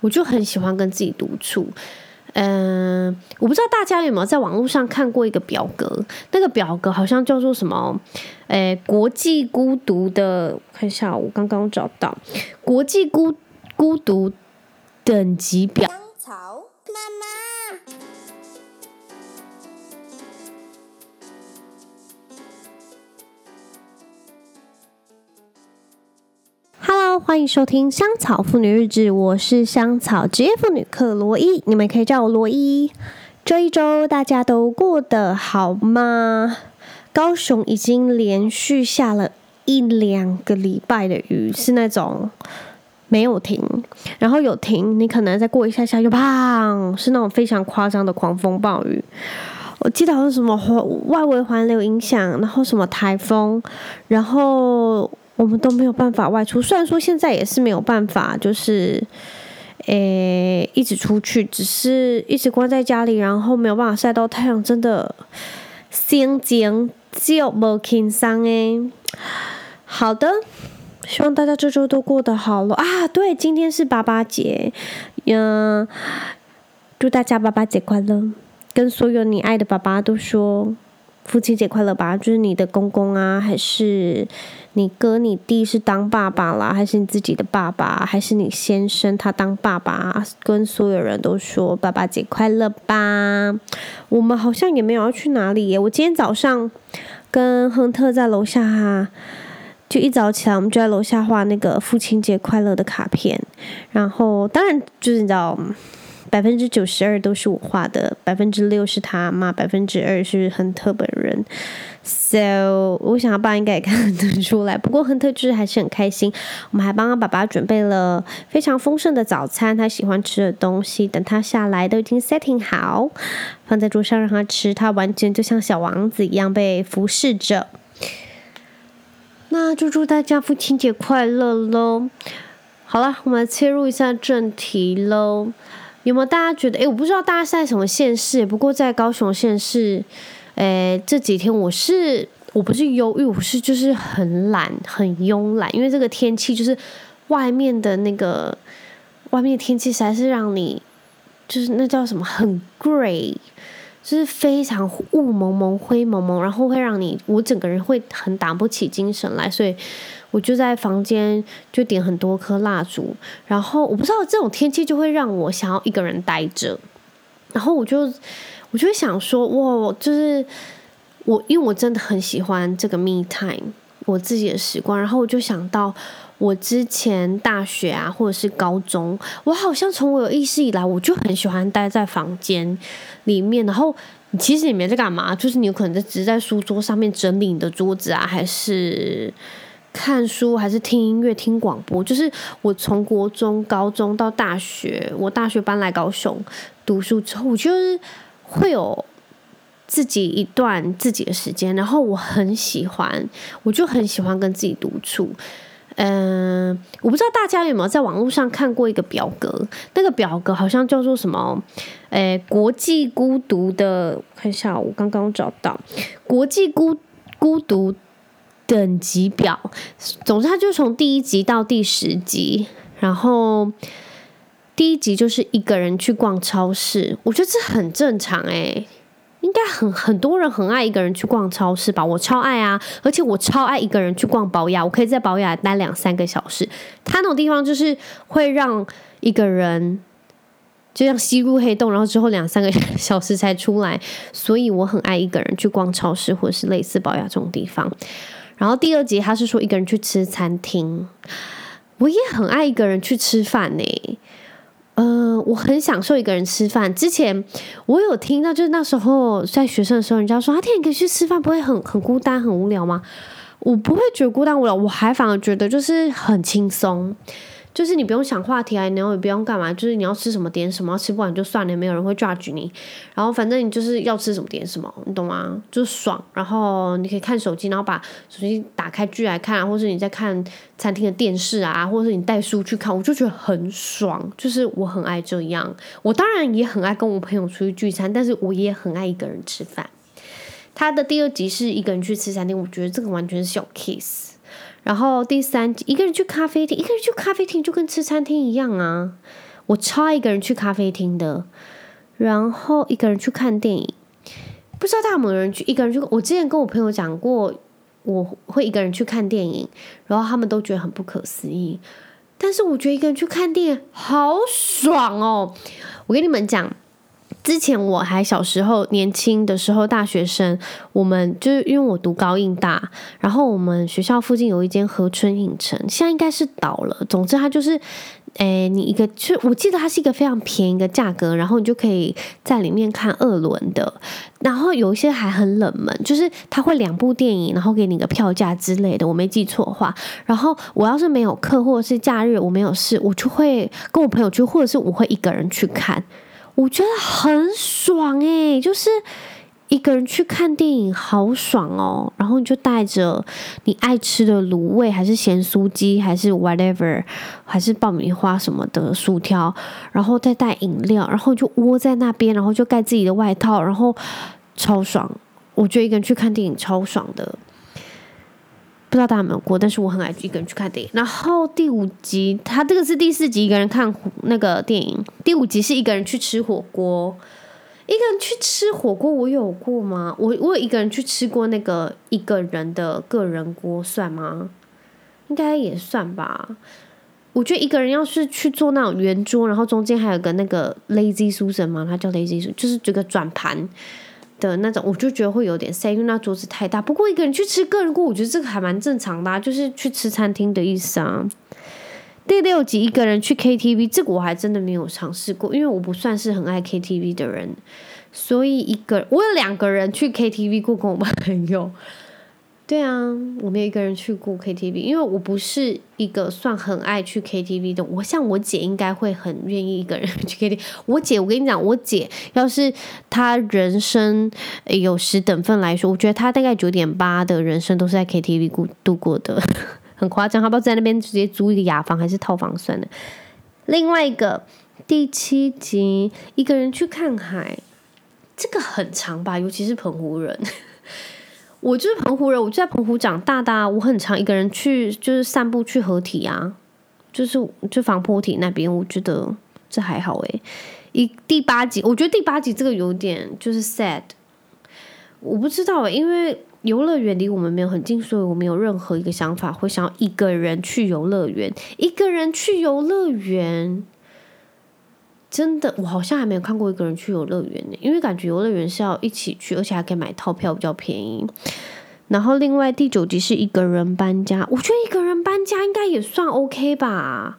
我就很喜欢跟自己独处。嗯、我不知道大家有没有在网络上看过一个表格，那个表格好像叫做什么？诶，国际孤独的，看一下，我刚刚找到国际孤孤独等级表。妈妈欢迎收听香草妇女日志，我是香草职业妇女克罗伊，你们可以叫我罗伊。这一周大家都过得好吗？高雄已经连续下了一两个礼拜的雨，是那种没有停，然后有停，你可能再过一下下又砰，是那种非常夸张的狂风暴雨。我记得好像什么外围环流影响，然后什么台风，然后我们都没有办法外出。虽然说现在也是没有办法，就是诶一直出去，只是一直关在家里，然后没有办法晒到太阳，真的心情。就无轻松诶，好的，希望大家这周都过得好了啊！对，今天是爸爸节，嗯，祝大家爸爸节快乐，跟所有你爱的爸爸都说。父亲节快乐吧！就是你的公公啊，还是你哥、你弟是当爸爸啦，还是你自己的爸爸，还是你先生他当爸爸？跟所有人都说爸爸节快乐吧！我们好像也没有要去哪里耶。我今天早上跟亨特在楼下哈，就一早起来我们就在楼下画那个父亲节快乐的卡片，然后当然就是你知道。百分之九十二都是我画的，百分之六是他嘛，百分之二是亨特本人。So，我想他爸应该也看得出来。不过亨特就是还是很开心。我们还帮他爸爸准备了非常丰盛的早餐，他喜欢吃的东西，等他下来都已经 setting 好，放在桌上让他吃。他完全就像小王子一样被服侍着。那就祝大家父亲节快乐喽！好了，我们切入一下正题喽。有没有大家觉得？诶，我不知道大家是在什么县市，不过在高雄县市，诶，这几天我是我不是忧郁，我是就是很懒，很慵懒，因为这个天气就是外面的那个外面的天气实在是让你就是那叫什么很 gray。就是非常雾蒙蒙、灰蒙蒙，然后会让你我整个人会很打不起精神来，所以我就在房间就点很多颗蜡烛，然后我不知道这种天气就会让我想要一个人待着，然后我就我就会想说，哇，就是我因为我真的很喜欢这个 me time，我自己的时光，然后我就想到。我之前大学啊，或者是高中，我好像从我有意识以来，我就很喜欢待在房间里面。然后，其实也没在干嘛，就是你有可能在只是在书桌上面整理你的桌子啊，还是看书，还是听音乐、听广播。就是我从国中、高中到大学，我大学搬来高雄读书之后，我就是会有自己一段自己的时间。然后我很喜欢，我就很喜欢跟自己独处。嗯，我不知道大家有没有在网络上看过一个表格，那个表格好像叫做什么？诶，国际孤独的，看一下，我刚刚找到国际孤孤独等级表。总之，它就从第一集到第十集，然后第一集就是一个人去逛超市，我觉得这很正常诶。应该很很多人很爱一个人去逛超市吧？我超爱啊！而且我超爱一个人去逛宝雅，我可以在宝雅待两三个小时。它那种地方就是会让一个人就像吸入黑洞，然后之后两三个小时才出来。所以我很爱一个人去逛超市，或者是类似宝雅这种地方。然后第二集他是说一个人去吃餐厅，我也很爱一个人去吃饭呢。嗯、我很享受一个人吃饭。之前我有听到，就是那时候在学生的时候，人家说啊，天，你可以去吃饭，不会很很孤单、很无聊吗？我不会觉得孤单无聊，我还反而觉得就是很轻松。就是你不用想话题啊，然后也不用干嘛，就是你要吃什么点什么，吃不完就算了，没有人会 judge 你。然后反正你就是要吃什么点什么，你懂吗？就爽。然后你可以看手机，然后把手机打开剧来看，或是你在看餐厅的电视啊，或者是你带书去看，我就觉得很爽。就是我很爱这样。我当然也很爱跟我朋友出去聚餐，但是我也很爱一个人吃饭。他的第二集是一个人去吃餐厅，我觉得这个完全是小 case。然后第三，一个人去咖啡厅，一个人去咖啡厅就跟吃餐厅一样啊！我超爱一个人去咖啡厅的，然后一个人去看电影。不知道大家有没有人去一个人去？我之前跟我朋友讲过，我会一个人去看电影，然后他们都觉得很不可思议。但是我觉得一个人去看电影好爽哦！我跟你们讲。之前我还小时候年轻的时候，大学生，我们就是因为我读高应大，然后我们学校附近有一间河春影城，现在应该是倒了。总之，它就是，诶、你一个，就我记得它是一个非常便宜的价格，然后你就可以在里面看二轮的，然后有一些还很冷门，就是它会两部电影，然后给你个票价之类的，我没记错的话。然后我要是没有课或者是假日我没有事，我就会跟我朋友去，或者是我会一个人去看。我觉得很爽诶，就是一个人去看电影好爽哦。然后你就带着你爱吃的卤味，还是咸酥鸡，还是 whatever，还是爆米花什么的薯条，然后再带饮料，然后就窝在那边，然后就盖自己的外套，然后超爽。我觉得一个人去看电影超爽的。不知道大家有没有过，但是我很爱一个人去看电影。然后第五集，他这个是第四集，一个人看那个电影。第五集是一个人去吃火锅，一个人去吃火锅，我有过吗？我我有一个人去吃过那个一个人的个人锅，算吗？应该也算吧。我觉得一个人要是去做那种圆桌，然后中间还有个那个 Lazy Susan 嘛，他叫 Lazy Susan，就是这个转盘。的那种，我就觉得会有点塞，因为那桌子太大。不过一个人去吃个人锅，我觉得这个还蛮正常的啊，就是去吃餐厅的意思啊。第六集一个人去 KTV，这个我还真的没有尝试过，因为我不算是很爱 KTV 的人，所以一个我有两个人去 KTV 过，跟我朋友。对啊，我没有一个人去过 KTV，因为我不是一个算很爱去 KTV 的。我像我姐应该会很愿意一个人去 KTV。我姐，我跟你讲，我姐要是她人生有十等份来说，我觉得她大概九点八的人生都是在 KTV 过度过的，很夸张。她不知道在那边直接租一个雅房还是套房算了。另外一个第七集，一个人去看海，这个很长吧，尤其是澎湖人。我就是澎湖人，我就在澎湖长大的。我很常一个人去，就是散步去河堤啊，就是就防波堤那边。我觉得这还好诶。一第八集，我觉得第八集这个有点就是 sad。我不知道诶，因为游乐园离我们没有很近，所以我没有任何一个想法会想要一个人去游乐园。一个人去游乐园。真的，我好像还没有看过一个人去游乐园呢，因为感觉游乐园是要一起去，而且还可以买套票，比较便宜。然后另外第九集是一个人搬家，我觉得一个人搬家应该也算 OK 吧。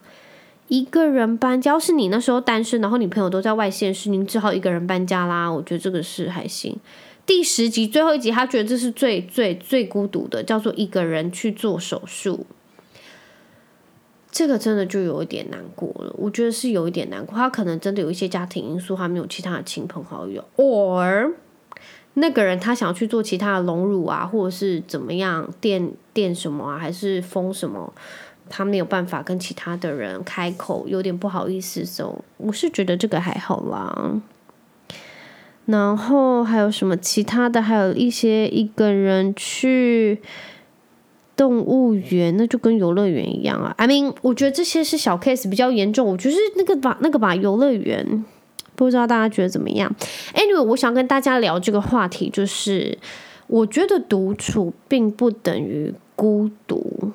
一个人搬家，要是你那时候单身，然后你朋友都在外县市，你只好一个人搬家啦。我觉得这个是还行。第十集最后一集，他觉得这是最最最孤独的，叫做一个人去做手术。这个真的就有一点难过了，我觉得是有一点难过。他可能真的有一些家庭因素，还没有其他的亲朋好友，or 那个人他想要去做其他的隆乳啊，或者是怎么样垫垫什么啊，还是封什么，他没有办法跟其他的人开口，有点不好意思。So 我是觉得这个还好啦。然后还有什么其他的？还有一些一个人去。动物园那就跟游乐园一样啊，I mean，我觉得这些是小 case 比较严重。我觉得那个吧，那个吧，游乐园，不知道大家觉得怎么样？Anyway，我想跟大家聊这个话题，就是我觉得独处并不等于孤独，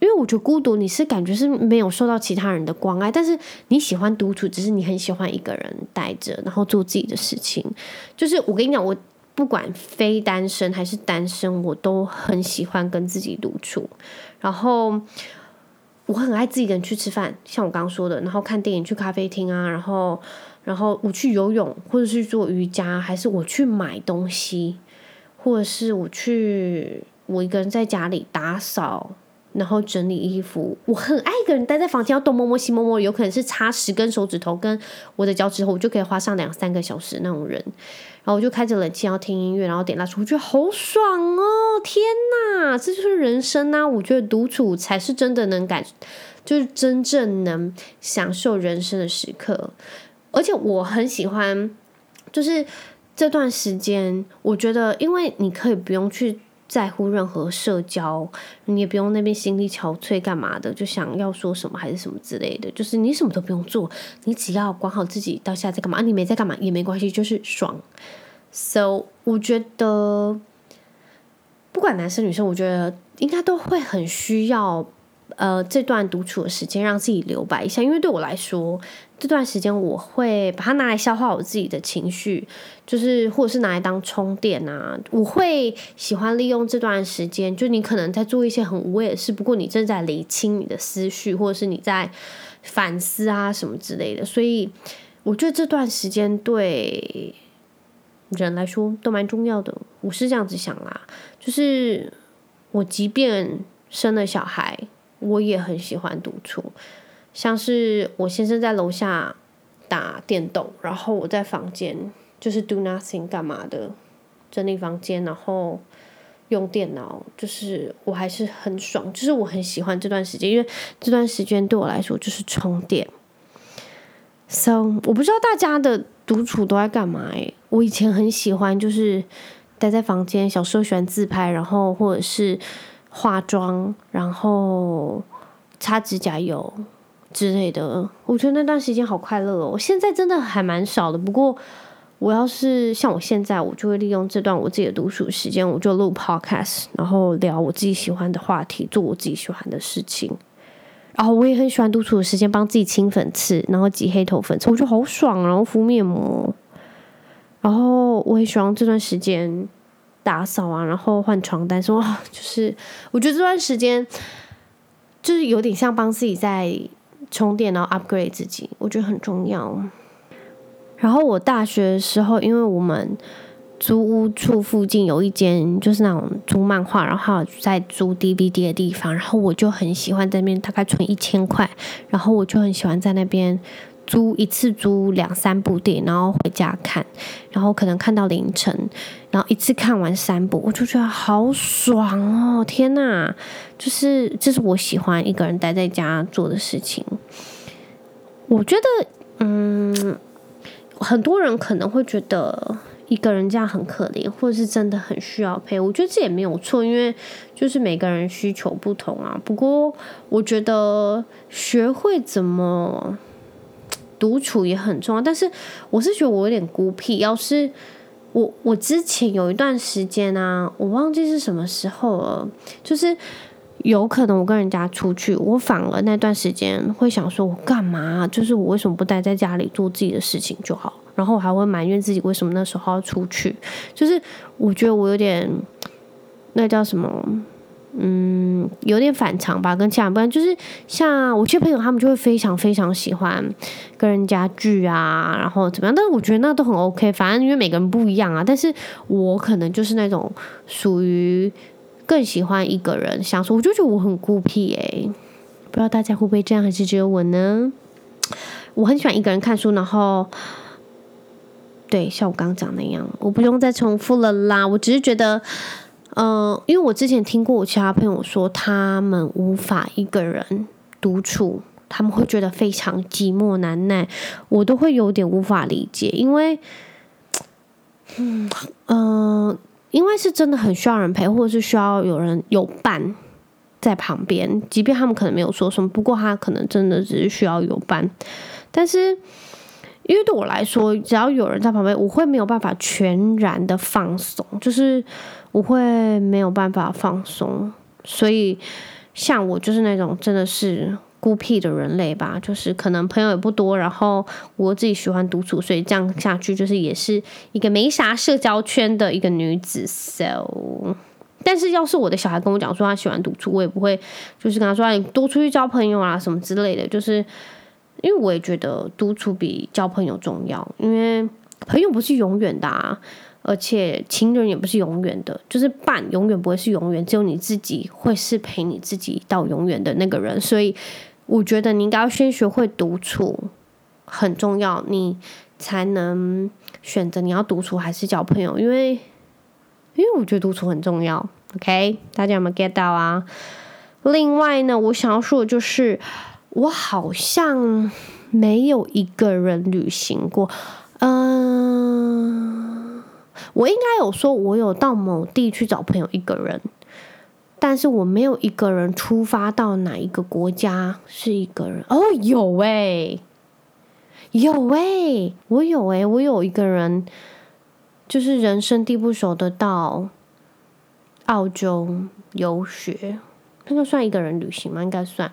因为我觉得孤独你是感觉是没有受到其他人的关爱，但是你喜欢独处，只是你很喜欢一个人待着，然后做自己的事情。就是我跟你讲，我。不管非单身还是单身，我都很喜欢跟自己独处。然后我很爱自己一个人去吃饭，像我刚刚说的，然后看电影、去咖啡厅啊，然后然后我去游泳，或者是做瑜伽，还是我去买东西，或者是我去我一个人在家里打扫。然后整理衣服，我很爱一个人待在房间，要东摸摸西摸摸，有可能是插十根手指头跟我的脚趾头，我就可以花上两三个小时那种人。然后我就开着冷气，然后听音乐，然后点蜡烛，我觉得好爽哦！天哪，这就是人生啊！我觉得独处才是真的能感，就是真正能享受人生的时刻。而且我很喜欢，就是这段时间，我觉得因为你可以不用去。在乎任何社交，你也不用那边心力憔悴干嘛的，就想要说什么还是什么之类的，就是你什么都不用做，你只要管好自己到现在干嘛，啊，你没在干嘛也没关系，就是爽。So 我觉得不管男生女生，我觉得应该都会很需要。呃，这段独处的时间让自己留白一下，因为对我来说，这段时间我会把它拿来消化我自己的情绪，就是或者是拿来当充电啊。我会喜欢利用这段时间，就你可能在做一些很无谓的事，不过你正在理清你的思绪，或者是你在反思啊什么之类的。所以我觉得这段时间对人来说都蛮重要的。我是这样子想啦，就是我即便生了小孩。我也很喜欢独处，像是我先生在楼下打电动，然后我在房间就是 do nothing 干嘛的，整理房间，然后用电脑，就是我还是很爽，就是我很喜欢这段时间，因为这段时间对我来说就是充电。So 我不知道大家的独处都在干嘛欸？我以前很喜欢就是待在房间，小时候喜欢自拍，然后或者是。化妆，然后擦指甲油之类的，我觉得那段时间好快乐哦。我现在真的还蛮少的，不过我要是像我现在，我就会利用这段我自己的独处时间，我就录 podcast，然后聊我自己喜欢的话题，做我自己喜欢的事情。然后我也很喜欢独处的时间，帮自己清粉刺，然后挤黑头粉刺，我觉得好爽。然后敷面膜，然后我也喜欢这段时间。打扫啊，然后换床单，说就是，我觉得这段时间就是有点像帮自己在充电，然后 upgrade 自己，我觉得很重要。然后我大学的时候，因为我们租屋处附近有一间就是那种租漫画，然后还有在租 DVD 的地方，然后我就很喜欢在那边，大概存一千块，然后我就很喜欢在那边。租一次租两三部电影，然后回家看，然后可能看到凌晨，然后一次看完三部，我就觉得好爽哦！天哪，就是这是我喜欢一个人待在家做的事情。我觉得，嗯，很多人可能会觉得一个人这样很可怜，或者是真的很需要陪。我觉得这也没有错，因为就是每个人需求不同啊。不过，我觉得学会怎么。独处也很重要，但是我是觉得我有点孤僻。要是我我之前有一段时间啊，我忘记是什么时候了，就是有可能我跟人家出去，我反而那段时间会想说，我干嘛？就是我为什么不待在家里做自己的事情就好？然后我还会埋怨自己为什么那时候要出去。就是我觉得我有点那叫什么？嗯，有点反常吧，跟其他人不一样就是像我一些朋友，他们就会非常非常喜欢跟人家聚啊，然后怎么样？但是我觉得那都很 OK，反正因为每个人不一样啊。但是我可能就是那种属于更喜欢一个人相处，我就觉得我很孤僻诶，不知道大家会不会这样，还是只有我呢？我很喜欢一个人看书，然后对，像我刚刚讲那样，我不用再重复了啦。我只是觉得。嗯、因为我之前听过我其他朋友说，他们无法一个人独处，他们会觉得非常寂寞难耐，我都会有点无法理解，因为，嗯嗯、因为是真的很需要人陪，或者是需要有人有伴在旁边，即便他们可能没有说什么，不过他可能真的只是需要有伴，但是。因为对我来说，只要有人在旁边，我会没有办法全然的放松，就是我会没有办法放松。所以，像我就是那种真的是孤僻的人类吧，就是可能朋友也不多，然后我自己喜欢独处，所以这样下去就是也是一个没啥社交圈的一个女子。So，但是要是我的小孩跟我讲说他喜欢独处，我也不会就是跟他说你多出去交朋友啊什么之类的，就是。因为我也觉得独处比交朋友重要，因为朋友不是永远的啊，而且情人也不是永远的，就是伴永远不会是永远，只有你自己会是陪你自己到永远的那个人。所以我觉得你应该要先学会独处，很重要，你才能选择你要独处还是交朋友。因为因为我觉得独处很重要。OK，大家有没有 get 到啊？另外呢，我想要说的就是。我好像没有一个人旅行过，嗯、我应该有说，我有到某地去找朋友一个人，但是我没有一个人出发到哪一个国家是一个人。哦，有诶、欸，有诶、欸，我有诶、我有一个人，就是人生地不熟的到澳洲游学，那个算一个人旅行吗？应该算。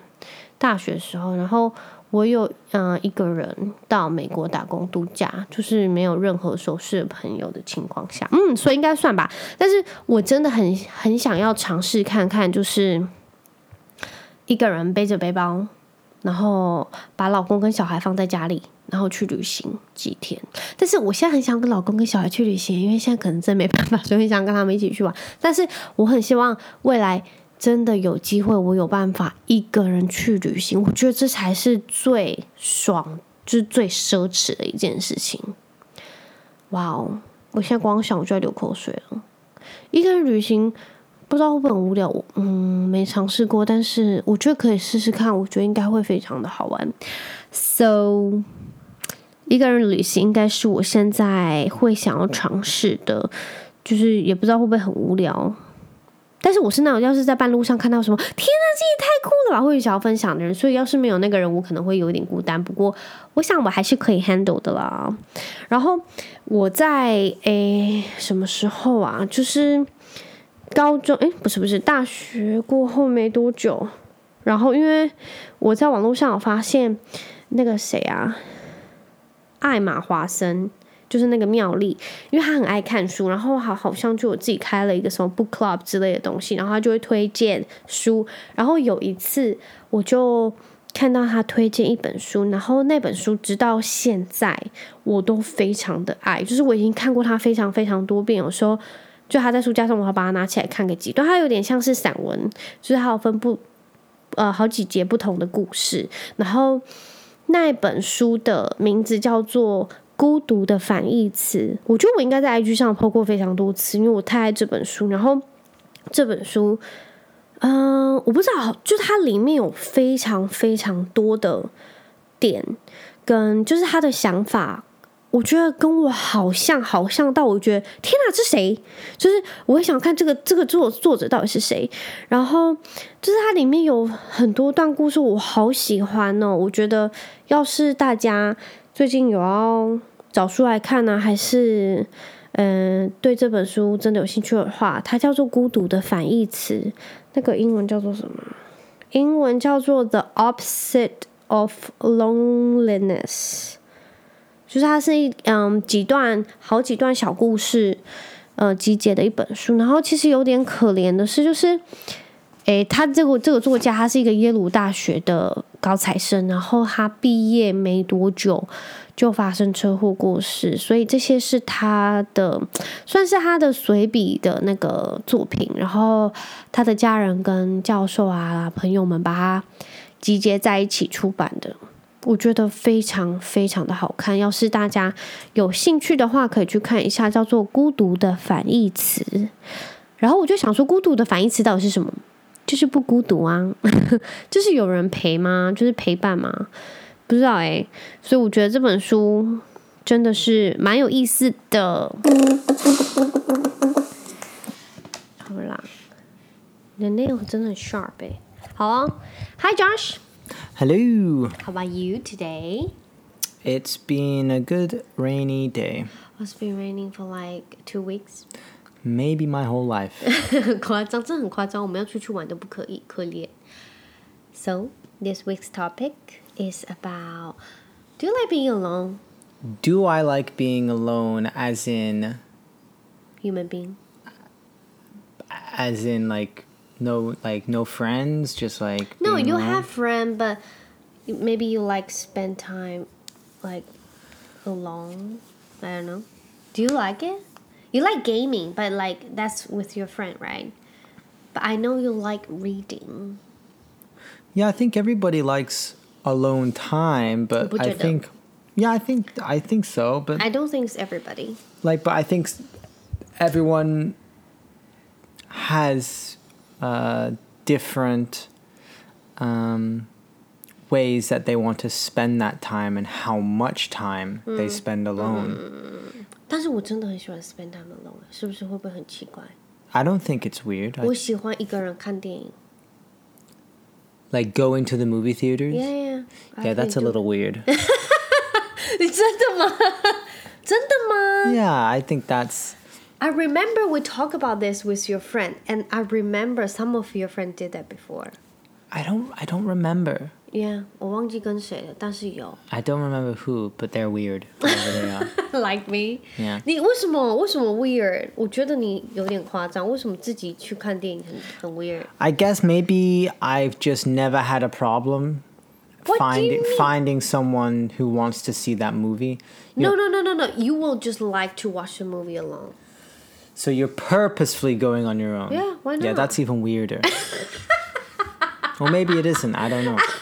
大学时候，然后。我有嗯、一个人到美国打工度假，就是没有任何熟识朋友的情况下，嗯，所以应该算吧。但是我真的很很想要尝试看看，就是一个人背着背包，然后把老公跟小孩放在家里，然后去旅行几天。但是我现在很想跟老公跟小孩去旅行，因为现在可能真没办法，所以很想跟他们一起去玩。但是我很希望未来。真的有机会，我有办法一个人去旅行，我觉得这才是最爽，就是最奢侈的一件事情。哇哦！我现在光想我就要流口水了。一个人旅行不知道会不会很无聊，嗯，没尝试过，但是我觉得可以试试看，我觉得应该会非常的好玩。So，一个人旅行应该是我现在会想要尝试的，就是也不知道会不会很无聊。但是我是那种要是在半路上看到什么，天哪，这也太酷了吧，会想要分享的人。所以要是没有那个人，我可能会有点孤单。不过我想我还是可以 handle 的啦。然后我在诶什么时候啊？就是高中诶，不是不是，大学过后没多久。然后因为我在网络上有发现那个谁啊，艾玛华森。就是那个妙丽，因为他很爱看书，然后好好像就我自己开了一个什么 book club 之类的东西，然后他就会推荐书。然后有一次，我就看到他推荐一本书，然后那本书直到现在我都非常的爱，就是我已经看过他非常非常多遍。有时候就他在书架上，我会把它拿起来看个几段。它有点像是散文，就是它有分布呃好几节不同的故事。然后那本书的名字叫做。孤独的反义词，我觉得我应该在 IG 上 po 过非常多次，因为我太爱这本书。然后这本书，嗯、我不知道，就它里面有非常非常多的点，跟就是他的想法，我觉得跟我好像，好像到我觉得天哪，这谁？就是我会想看这个这个作作者到底是谁。然后就是它里面有很多段故事，我好喜欢哦。我觉得要是大家。最近有要找书来看呢，还是嗯、对这本书真的有兴趣的话，它叫做《孤独的反义词》，那个英文叫做什么？英文叫做《The Opposite of Loneliness》，就是它是一嗯几段好几段小故事呃集结的一本书。然后其实有点可怜的是，就是诶，他这个这个作家他是一个耶鲁大学的。高材生，然后他毕业没多久就发生车祸过世，所以这些是他的，算是他的随笔的那个作品。然后他的家人跟教授啊朋友们把它集结在一起出版的，我觉得非常非常的好看。要是大家有兴趣的话，可以去看一下，叫做《孤独的反义词》。然后我就想说，孤独的反义词到底是什么？就是不孤独啊，就是有人陪吗？就是陪伴吗？不知道哎、欸，所以我觉得这本书真的是蛮有意思的。好啦，你的 nail 真的很 sharp 哎、欸。好啊，Hi Josh。Hello。How about you today? It's been a good rainy day. It's been raining for like two weeks. Maybe my whole life. 很夸张，真的很夸张。我们要出去玩都不可以，可怜。So this week's topic is about Do you like being alone? Do I like being alone as in human being? As in like no like no friends, just like No, you alone? have friends, but maybe you like spend time like alone. I don't know. Do you like it? You like gaming, but like that's with your friend, right? But I know you like reading. Yeah, I think everybody likes alone time, but I think yeah, I think I think so, but I don't think it's everybody. Like, but I think everyone has uh, different um, ways that they want to spend that time and how much time mm. they spend alone. Mm. 但是我真的很喜欢 spend time alone 是不是会不会很奇怪 I don't think it's weird. 我喜欢一个人看电影。 Like going to the movie theaters? Yeah, yeah. Yeah, that's a little weird. 你真的吗？真的吗 yeah, I think that's. I remember we talked about this with your friend, and I remember some of your friends did that before. I don't. I don't remember. Yeah, 我忘记跟谁了，但是有。 I don't remember who, but they're weird. Whoever they are. like me. Yeah. 你为什么为什么 weird？我觉得你有点夸张。为什么自己去看电影很很 weird？ I guess maybe I've just never had a problem What do you finding mean? finding someone who wants to see that movie. No, no, no, no, no. You will just like to watch the movie alone. So you're purposefully going on your own. Yeah, why Yeah, not? that's even weirder. well, maybe it isn't. I don't know.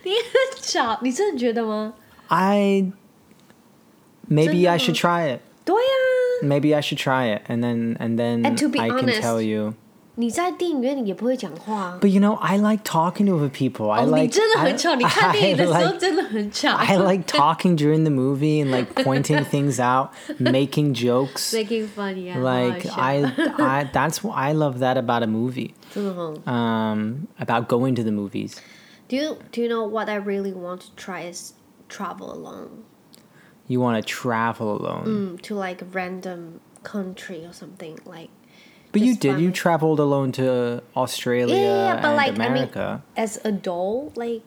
你很巧，你真的觉得吗？ I maybe I 真的 should 吗？ try it. 对呀、 Maybe I should try it, and then and then And to be I can honest- tell you. 你在电影院里也不会讲话。 But you know, I like talking to other people. I 哦，你 like 真的 I, 很巧，你看电影的时 I 候 like, 真的很巧。 I like talking during the movie and like pointing things out, making jokes. making fun, yeah. Like 好好笑 I, I that's what I love that about a movie. 真的很。 Um, about going to the movies. Do you do you know what I really want to try is travel alone. You want to travel alone mm, to like random country or something like. But you did. Fun. You traveled alone to Australia yeah, yeah, yeah but like, America. I mean, as adult, like.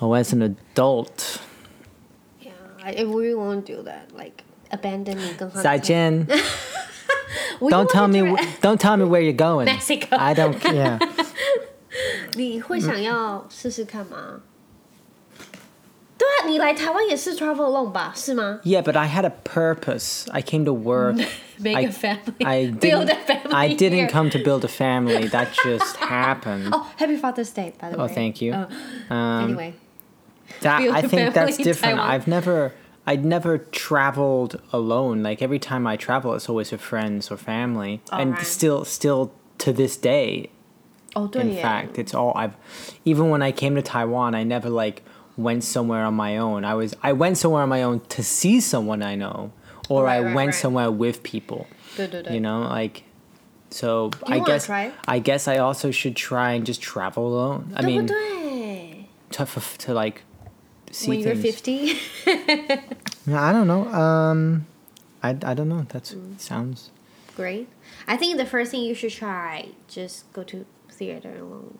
Oh, as an adult. Yeah, I, I really won't do that. Like abandon me. Zaijian. don't tell me. Don't tell me where you're going. Mexico. I don't. Yeah. 你会想要试试看吗？对啊，你来台湾也是 travel alone 吧？是吗？ Yeah, but I had a purpose. I came to work. Make I, a family. I Build didn't, a family I didn't here. come to build a family. That just happened. Oh, happy Father's Day, by the way. Oh, thank you. Oh, Um, anyway, that build I a think that's family in different. Taiwan. I've never I'd never traveled alone. Like every time I travel, it's always with friends or family, and Alright. still still to this day. 哦对 In 耶 fact, it's all I've. Even when I came to Taiwan, I never like went somewhere on my own. I was I went somewhere on my own to see someone I know, or Right, I right, went right. somewhere with people. 对对对 You know, like. So you I wanna guess try? I guess I also should try and just travel alone. I 对不 mean, 对 to, f- to like see When you're things. 50 Yeah, I don't know. Um, I, I don't know. That sounds. great I think the first thing you should try just go to theater alone.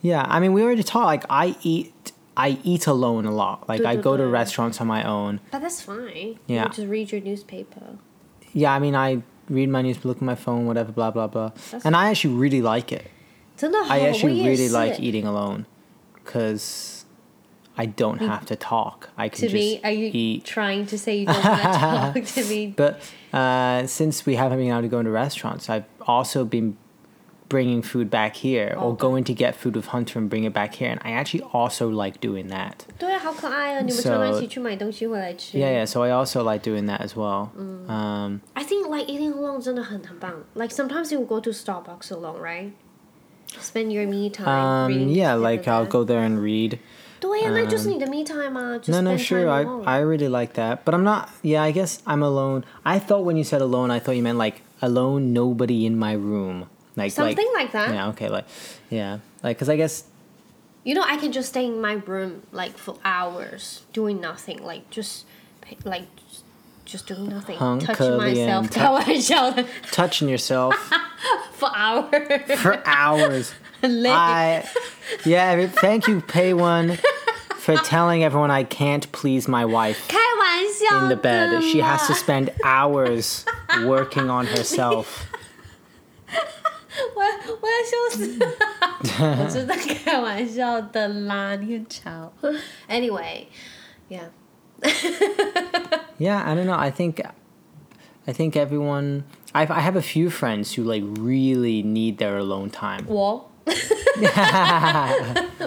Yeah, I mean, we already talked. Like, I eat, I eat alone a lot. Like, I go to restaurants on my own. But that's fine. Yeah, you just read your newspaper. Yeah, I mean, I read my newspaper, look at my phone, whatever, blah blah blah. That's and I actually really like it. I actually really like eating alone, because I don't have to talk. I can to just me, are you eat. trying to say you don't want to talk to me? But uh, since we haven't been able to go into restaurants, I've also been bringing food back here or Okay. going to get food with Hunter and bring it back here. And I actually also like doing that. 对啊好可爱哦你们 So- 常常一起去买东西回来吃 Yeah, yeah. So I also like doing that as well. Um, I think like eating alone 真的很很棒 like sometimes you will go to Starbucks alone right spend your me time um, reading yeah, newspaper like I'll there. go there and read. 对呀、那就是你的 me time 啊 just No, no, spend sure. time I, alone. I really like that. But I'm not, yeah, I guess I'm alone. I thought when you said alone, I thought you meant like alone, nobody in my room. Like something like, like that. Yeah. Okay. Like, yeah. Like, cause I guess. You know, I can just stay in my room like for hours doing nothing, like just like just doing nothing, Hunk, touching myself, t- touching yourself for hours. For hours. I, yeah. Thank you, Pay One, for telling everyone I can't please my wife in the bed. She has to spend hours working on herself. 我我要笑死了，我真的开玩笑的啦，你很吵。Anyway, yeah. Yeah, I don't know. I think, I think everyone. I've, I have a few friends who like really need their alone time. 我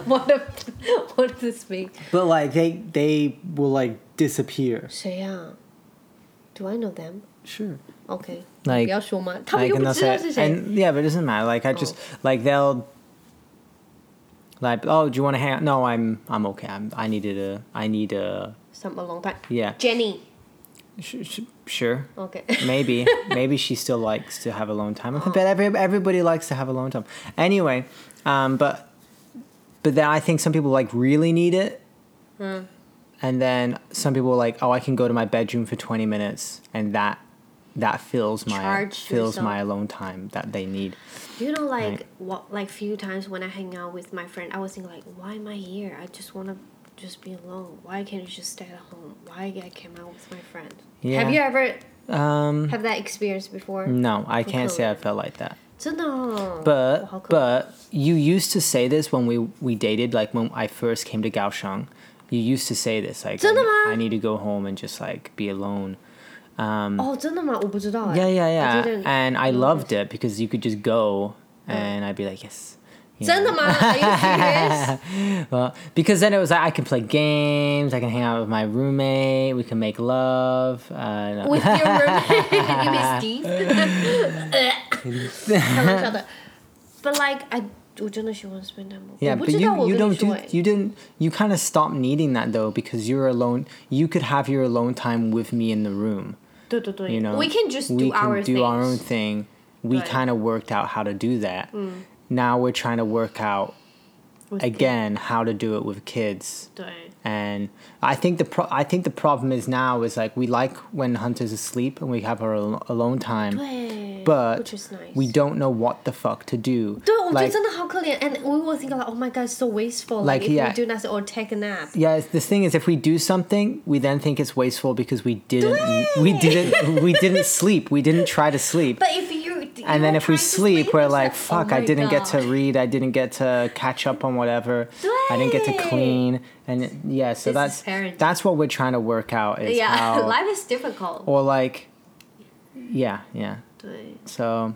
what if what if this mean? But like they they will like disappear. 谁呀、Do I know them? Sure. OK， Like 不要说嘛，他们 like 又 and 不 they'll 知道 say, 是谁。 and yeah, but it doesn't matter. Like I just like they'll like oh, do you want to hang out? No, I'm I'm okay. I'm I needed a I need a Some a long time. yeah. Jenny. Sh- sh- sure. OK， Maybe. Maybe she still likes to have alone time. I bet every, everybody likes to have alone time. Anyway, um, but but then I think some people like really need it. And then some people are like, oh, I can go to my bedroom for 20 minutes and that that fills my fills yourself. my alone time that they need. You know, like right. what, like few times when I hang out with my friend, I was thinking like, why am I here? I just want to just be alone. Why can't I just stay at home? Why I came out with my friend? Yeah. Have you ever um, have that experience before? No, I can't say I felt like that. So no. But but you used to say this when we we dated, like when I first came to Kaohsiung. You used to say this like I, I need to go home and just like be alone. Um, 哦，真的吗？我不知道哎。 yeah, yeah, I yeah. didn't And I know loved this. it because you could just go, and I'd be like, yes. you 真的 know. 吗？Are you serious? Well, because then it was like I can play games, I can hang out with my roommate, we can make love. Uh, no. With your roommate, you mean Steve? 开玩笑的。But like I，我真的喜欢 spend time。 Yeah, 我不 but 知道 you 我 you 跟你 don't 说 do 哎 you didn't you kind of stop needing that though because you're alone. You could have your alone time with me in the room. You know, we can just do our do things. our own thing. We kind of worked out how to do that. Mm. Now we're trying to work out With again how to do it with kids. 对 And I think the pro- I think the problem is now is like we like when Hunter's asleep and we have our al- alone time, 对 but which is nice. we don't know what the fuck to do. 对，我觉得 Like- 真的好可怜。And we were thinking like, oh my god, it's so wasteful. Like, Like, if yeah. we do nothing or take a nap. Yeah, the thing is, if we do something, we then think it's wasteful because we didn't, we didn't, we didn't sleep. We didn't try to sleep. But if you and then if we sleep, we're like, oh fuck, I didn't get to read, I didn't get to catch up on whatever, I didn't get to clean, and yeah, so This that's that's what we're trying to work out is Yeah, how, life is difficult. or like, yeah, yeah. So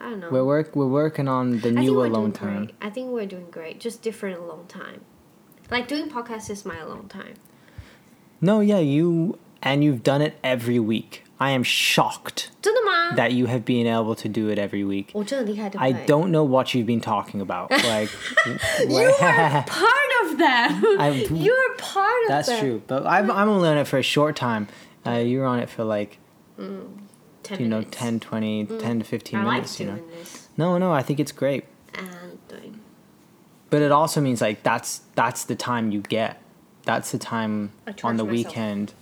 I don't know. we're work we're working on the new alone time. great. I think we're doing great. Just different alone time. Like doing podcasts is my alone time. No, yeah, you and you've done it every week. I am shocked 真的吗？ that you have been able to do it every week. 我真的厉害，对不 I 对 don't know what you've been talking about. Like, You are part of them. I- You're part of that's them. true. But I'm, I'm only on it for a short time. Uh, you're on it for like, 10 you know, minutes. 10, 20, 10 to 15 I like minutes, you know. doing this. No, no, I think it's great. And 对 But it also means like that's that's the time you get. That's the time I charge on the myself. weekend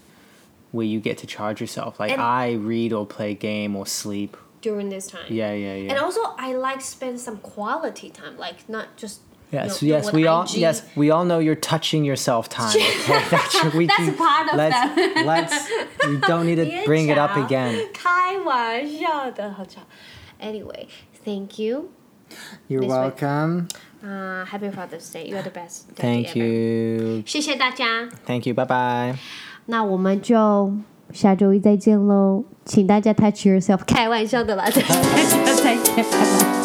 where you get to charge yourself. Like And- I read or play game or sleep. during this time. Yeah, yeah, yeah. And also, I like spend some quality time, like not just. Yes, you know, yes, with we all IG. yes, we all know you're touching yourself time. Okay, that's we That's can- part of let's, that. let's we don't need to bring it up 别吵 again. 开玩笑的，好吵。Anyway, thank you. You're This way. welcome. Uh, happy Father's Day. You are the best. daddy Thank ever. you. 谢谢大家。 Thank you. Bye bye. 那我们就下周一再见喽，请大家 touch yourself，开玩笑的啦，大家 再见，